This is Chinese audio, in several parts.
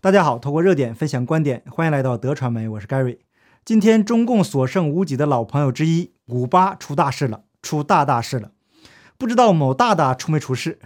大家好，透过热点分享观点，欢迎来到德传媒，我是 Gary。今天中共所剩无几的老朋友之一，古巴出大事了，出大大事了。不知道某大大出没出事？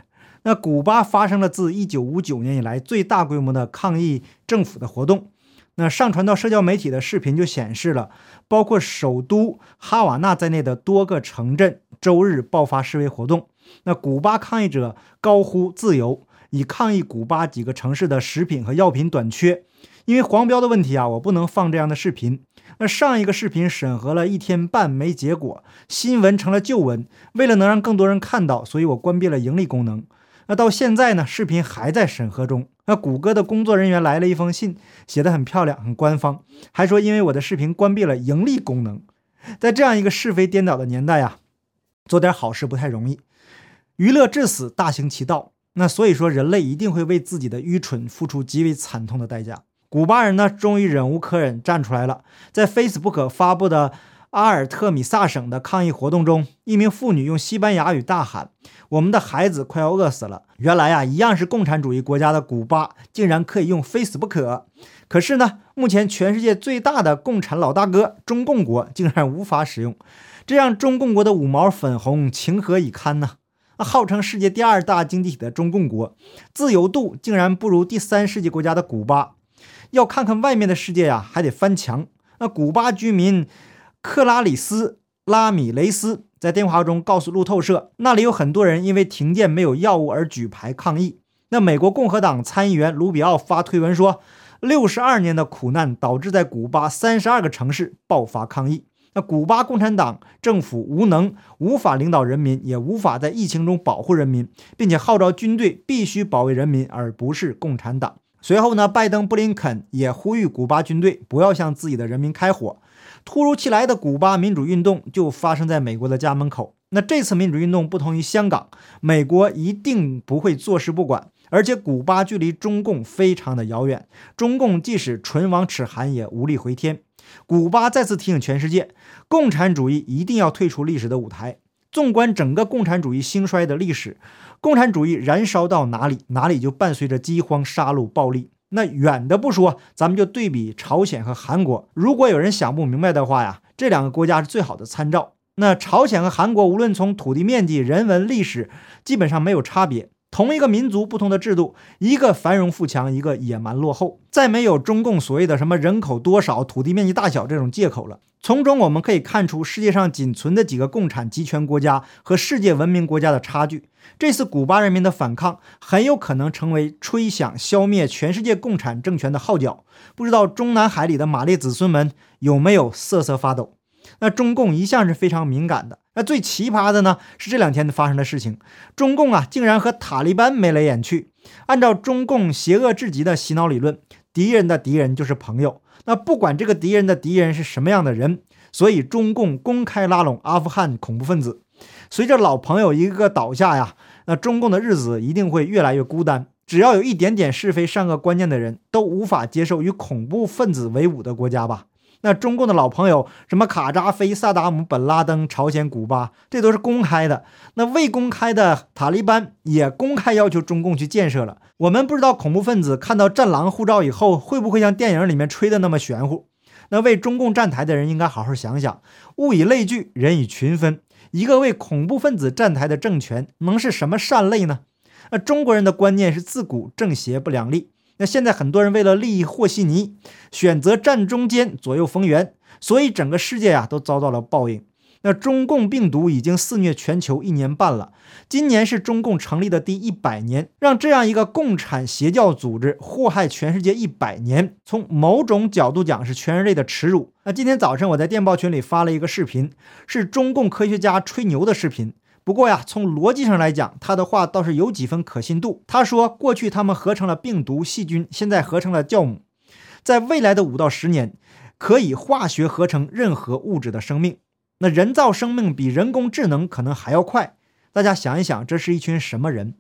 那古巴发生了自1959年以来最大规模的抗议政府的活动。那上传到社交媒体的视频就显示了，包括首都哈瓦那在内的多个城镇周日爆发示威活动。那古巴抗议者高呼自由。以抗议古巴几个城市的食品和药品短缺，因为黄标的问题啊，我不能放这样的视频。那上一个视频审核了一天半没结果，新闻成了旧闻。为了能让更多人看到，所以我关闭了盈利功能。那到现在呢，视频还在审核中。那谷歌的工作人员来了一封信，写的很漂亮，很官方，还说因为我的视频关闭了盈利功能。在这样一个是非颠倒的年代啊，做点好事不太容易。娱乐至死，大行其道。那所以说，人类一定会为自己的愚蠢付出极为惨痛的代价。古巴人呢，终于忍无可忍，站出来了。在 Facebook 发布的阿尔特米萨省的抗议活动中，一名妇女用西班牙语大喊：“我们的孩子快要饿死了！”原来呀，一样是共产主义国家的古巴，竟然可以用 Facebook。可是呢，目前全世界最大的共产老大哥中共国竟然无法使用，这让中共国的五毛粉红情何以堪呢？号称世界第二大经济体的中共国，自由度竟然不如第三世界国家的古巴。要看看外面的世界呀，还得翻墙。那古巴居民克拉里斯拉米雷斯在电话中告诉路透社，那里有很多人因为停电没有药物而举牌抗议。那美国共和党参议员卢比奥发推文说，六十二年的苦难导致在古巴三十二个城市爆发抗议。那古巴共产党政府无能，无法领导人民，也无法在疫情中保护人民，并且号召军队必须保卫人民，而不是共产党。随后呢，拜登、布林肯也呼吁古巴军队不要向自己的人民开火。突如其来的古巴民主运动就发生在美国的家门口。那这次民主运动不同于香港，美国一定不会坐视不管。而且古巴距离中共非常的遥远，中共即使唇亡齿寒也无力回天。古巴再次提醒全世界，共产主义一定要退出历史的舞台。纵观整个共产主义兴衰的历史，共产主义燃烧到哪里，哪里就伴随着饥荒、杀戮、暴力。那远的不说，咱们就对比朝鲜和韩国。如果有人想不明白的话呀，这两个国家是最好的参照。那朝鲜和韩国，无论从土地面积、人文、历史，基本上没有差别。同一个民族，不同的制度，一个繁荣富强，一个野蛮落后，再没有中共所谓的什么人口多少、土地面积大小这种借口了。从中我们可以看出，世界上仅存的几个共产集权国家和世界文明国家的差距。这次古巴人民的反抗，很有可能成为吹响消灭全世界共产政权的号角。不知道中南海里的马列子孙们有没有瑟瑟发抖？那中共一向是非常敏感的。那最奇葩的呢，是这两天发生的事情。中共啊，竟然和塔利班眉来眼去。按照中共邪恶至极的洗脑理论，敌人的敌人就是朋友。那不管这个敌人的敌人是什么样的人，所以中共公开拉拢阿富汗恐怖分子。随着老朋友一个个倒下呀，那中共的日子一定会越来越孤单。只要有一点点是非善恶观念的人，都无法接受与恐怖分子为伍的国家吧。那中共的老朋友，什么卡扎菲、萨达姆、本拉登、朝鲜、古巴，这都是公开的。那未公开的塔利班也公开要求中共去建设了。我们不知道恐怖分子看到战狼护照以后，会不会像电影里面吹的那么玄乎？那为中共站台的人应该好好想想，物以类聚，人以群分。一个为恐怖分子站台的政权，能是什么善类呢？那中国人的观念是自古正邪不两立。那现在很多人为了利益和稀泥，选择站中间，左右逢源，所以整个世界啊都遭到了报应。那中共病毒已经肆虐全球一年半了，今年是中共成立的第一百年，让这样一个共产邪教组织祸害全世界一百年，从某种角度讲是全人类的耻辱。那今天早晨我在电报群里发了一个视频，是中共科学家吹牛的视频。不过呀，从逻辑上来讲，他的话倒是有几分可信度。他说，过去他们合成了病毒、细菌，现在合成了酵母，在未来的五到十年，可以化学合成任何物质的生命。那人造生命比人工智能可能还要快。大家想一想，这是一群什么人？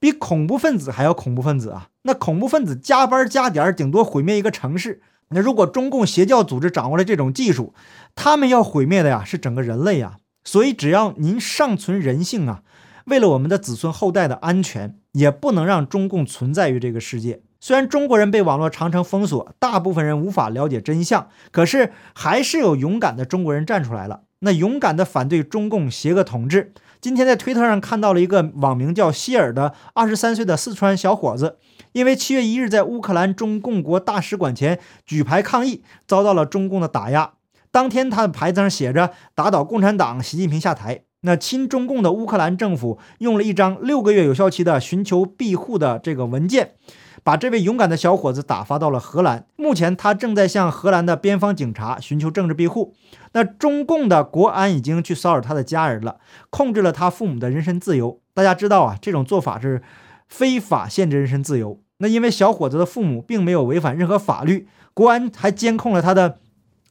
比恐怖分子还要恐怖分子啊！那恐怖分子加班加点，顶多毁灭一个城市。那如果中共邪教组织掌握了这种技术，他们要毁灭的呀，是整个人类呀！所以，只要您尚存人性啊，为了我们的子孙后代的安全，也不能让中共存在于这个世界。虽然中国人被网络长城封锁，大部分人无法了解真相，可是还是有勇敢的中国人站出来了，那勇敢的反对中共邪恶统治。今天在推特上看到了一个网名叫希尔的二十三岁的四川小伙子，因为七月一日在乌克兰中共国大使馆前举牌抗议，遭到了中共的打压。当天他的牌子上写着“打倒共产党，习近平下台”。那亲中共的乌克兰政府用了一张六个月有效期的寻求庇护的这个文件，把这位勇敢的小伙子打发到了荷兰。目前他正在向荷兰的边防警察寻求政治庇护。那中共的国安已经去骚扰他的家人了，控制了他父母的人身自由。大家知道啊，这种做法是非法限制人身自由。那因为小伙子的父母并没有违反任何法律，国安还监控了他的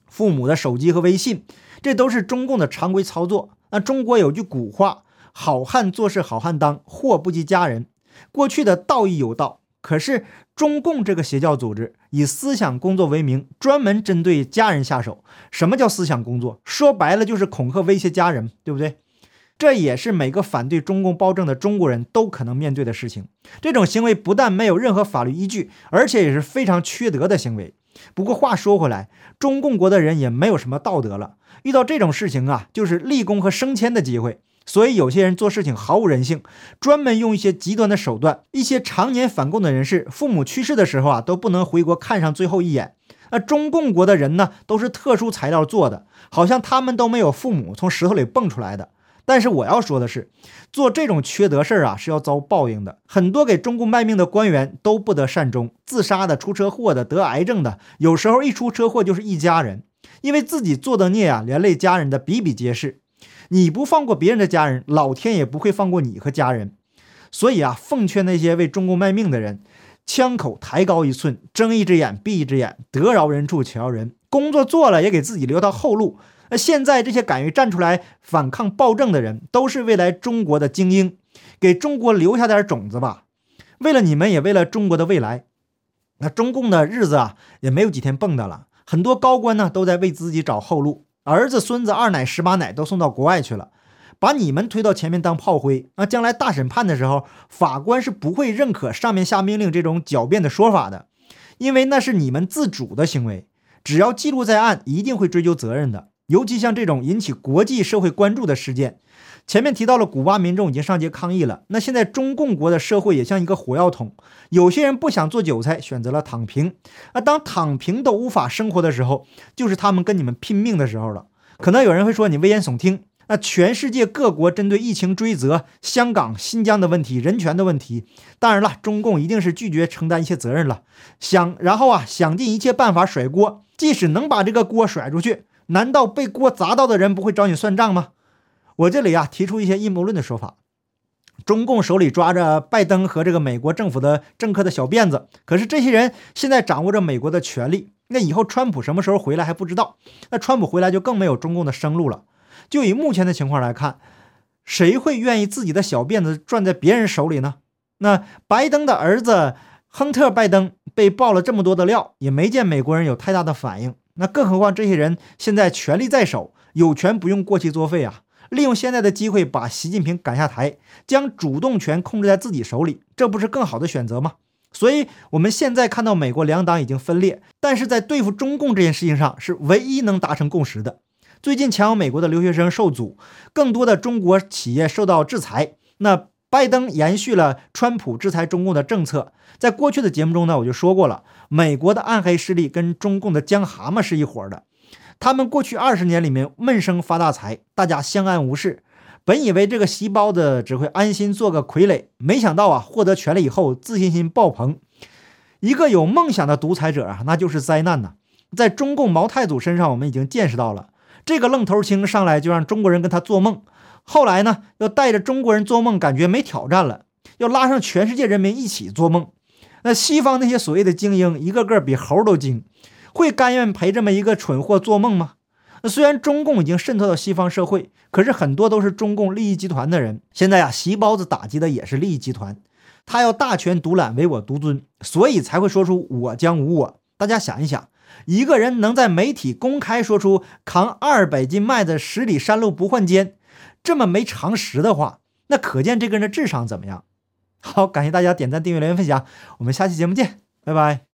父母的手机和微信，这都是中共的常规操作。那中国有句古话：“好汉做事好汉当，祸不及家人。”过去的道义有道。可是中共这个邪教组织以思想工作为名，专门针对家人下手。什么叫思想工作？说白了就是恐吓威胁家人，对不对？这也是每个反对中共暴政的中国人都可能面对的事情。这种行为不但没有任何法律依据，而且也是非常缺德的行为。不过话说回来，中共国的人也没有什么道德了，遇到这种事情啊，就是立功和升迁的机会。所以有些人做事情毫无人性，专门用一些极端的手段。一些常年反共的人士，父母去世的时候啊，都不能回国看上最后一眼。那中共国的人呢，都是特殊材料做的，好像他们都没有父母从石头里蹦出来的。但是我要说的是，做这种缺德事儿啊，是要遭报应的。很多给中共卖命的官员都不得善终，自杀的、出车祸的、得癌症的，有时候一出车祸就是一家人，因为自己做的孽啊，连累家人的比比皆是。你不放过别人的家人，老天也不会放过你和家人。所以啊，奉劝那些为中共卖命的人，枪口抬高一寸，睁一只眼闭一只眼，得饶人处且饶人。工作做了也给自己留条后路。那现在这些敢于站出来反抗暴政的人，都是未来中国的精英，给中国留下点种子吧。为了你们，也为了中国的未来。那中共的日子啊，也没有几天蹦跶了。很多高官呢，都在为自己找后路。儿子、孙子、二奶、十八奶都送到国外去了，把你们推到前面当炮灰。那将来大审判的时候，法官是不会认可上面下命令这种狡辩的说法的，因为那是你们自主的行为。只要记录在案，一定会追究责任的。尤其像这种引起国际社会关注的事件，前面提到了古巴民众已经上街抗议了。那现在中共国的社会也像一个火药桶，有些人不想做韭菜，选择了躺平。那当躺平都无法生活的时候，就是他们跟你们拼命的时候了。可能有人会说你危言耸听。那全世界各国针对疫情追责、香港、新疆的问题、人权的问题，当然了，中共一定是拒绝承担一些责任了。想然后啊，想尽一切办法甩锅，即使能把这个锅甩出去。难道被锅砸到的人不会找你算账吗？我这里啊提出一些阴谋论的说法。中共手里抓着拜登和这个美国政府的政客的小辫子，可是这些人现在掌握着美国的权力。那以后川普什么时候回来还不知道。那川普回来就更没有中共的生路了。就以目前的情况来看，谁会愿意自己的小辫子攥在别人手里呢？那拜登的儿子亨特·拜登被爆了这么多的料，也没见美国人有太大的反应。那更何况这些人现在权力在手，有权不用过期作废啊！利用现在的机会把习近平赶下台，将主动权控制在自己手里，这不是更好的选择吗？所以，我们现在看到美国两党已经分裂，但是在对付中共这件事情上是唯一能达成共识的。最近，前往美国的留学生受阻，更多的中国企业受到制裁。那拜登延续了川普制裁中共的政策。在过去的节目中呢，我就说过了，美国的暗黑势力跟中共的江蛤蟆是一伙的。他们过去二十年里面闷声发大财，大家相安无事。本以为这个细胞子只会安心做个傀儡，没想到啊，获得权力以后自信心爆棚。一个有梦想的独裁者啊，那就是灾难呐。在中共毛太祖身上，我们已经见识到了，这个愣头青上来就让中国人跟他做梦，后来呢，又带着中国人做梦，感觉没挑战了，要拉上全世界人民一起做梦。那西方那些所谓的精英，一个个比猴都精，会甘愿陪这么一个蠢货做梦吗？那虽然中共已经渗透到西方社会，可是很多都是中共利益集团的人。现在啊，习包子打击的也是利益集团，他要大权独揽，唯我独尊，所以才会说出“我将无我”。大家想一想，一个人能在媒体公开说出扛二百斤麦子十里山路不换肩，这么没常识的话，那可见这个人的智商怎么样？好，感谢大家点赞、订阅、留言、分享，我们下期节目见。拜拜。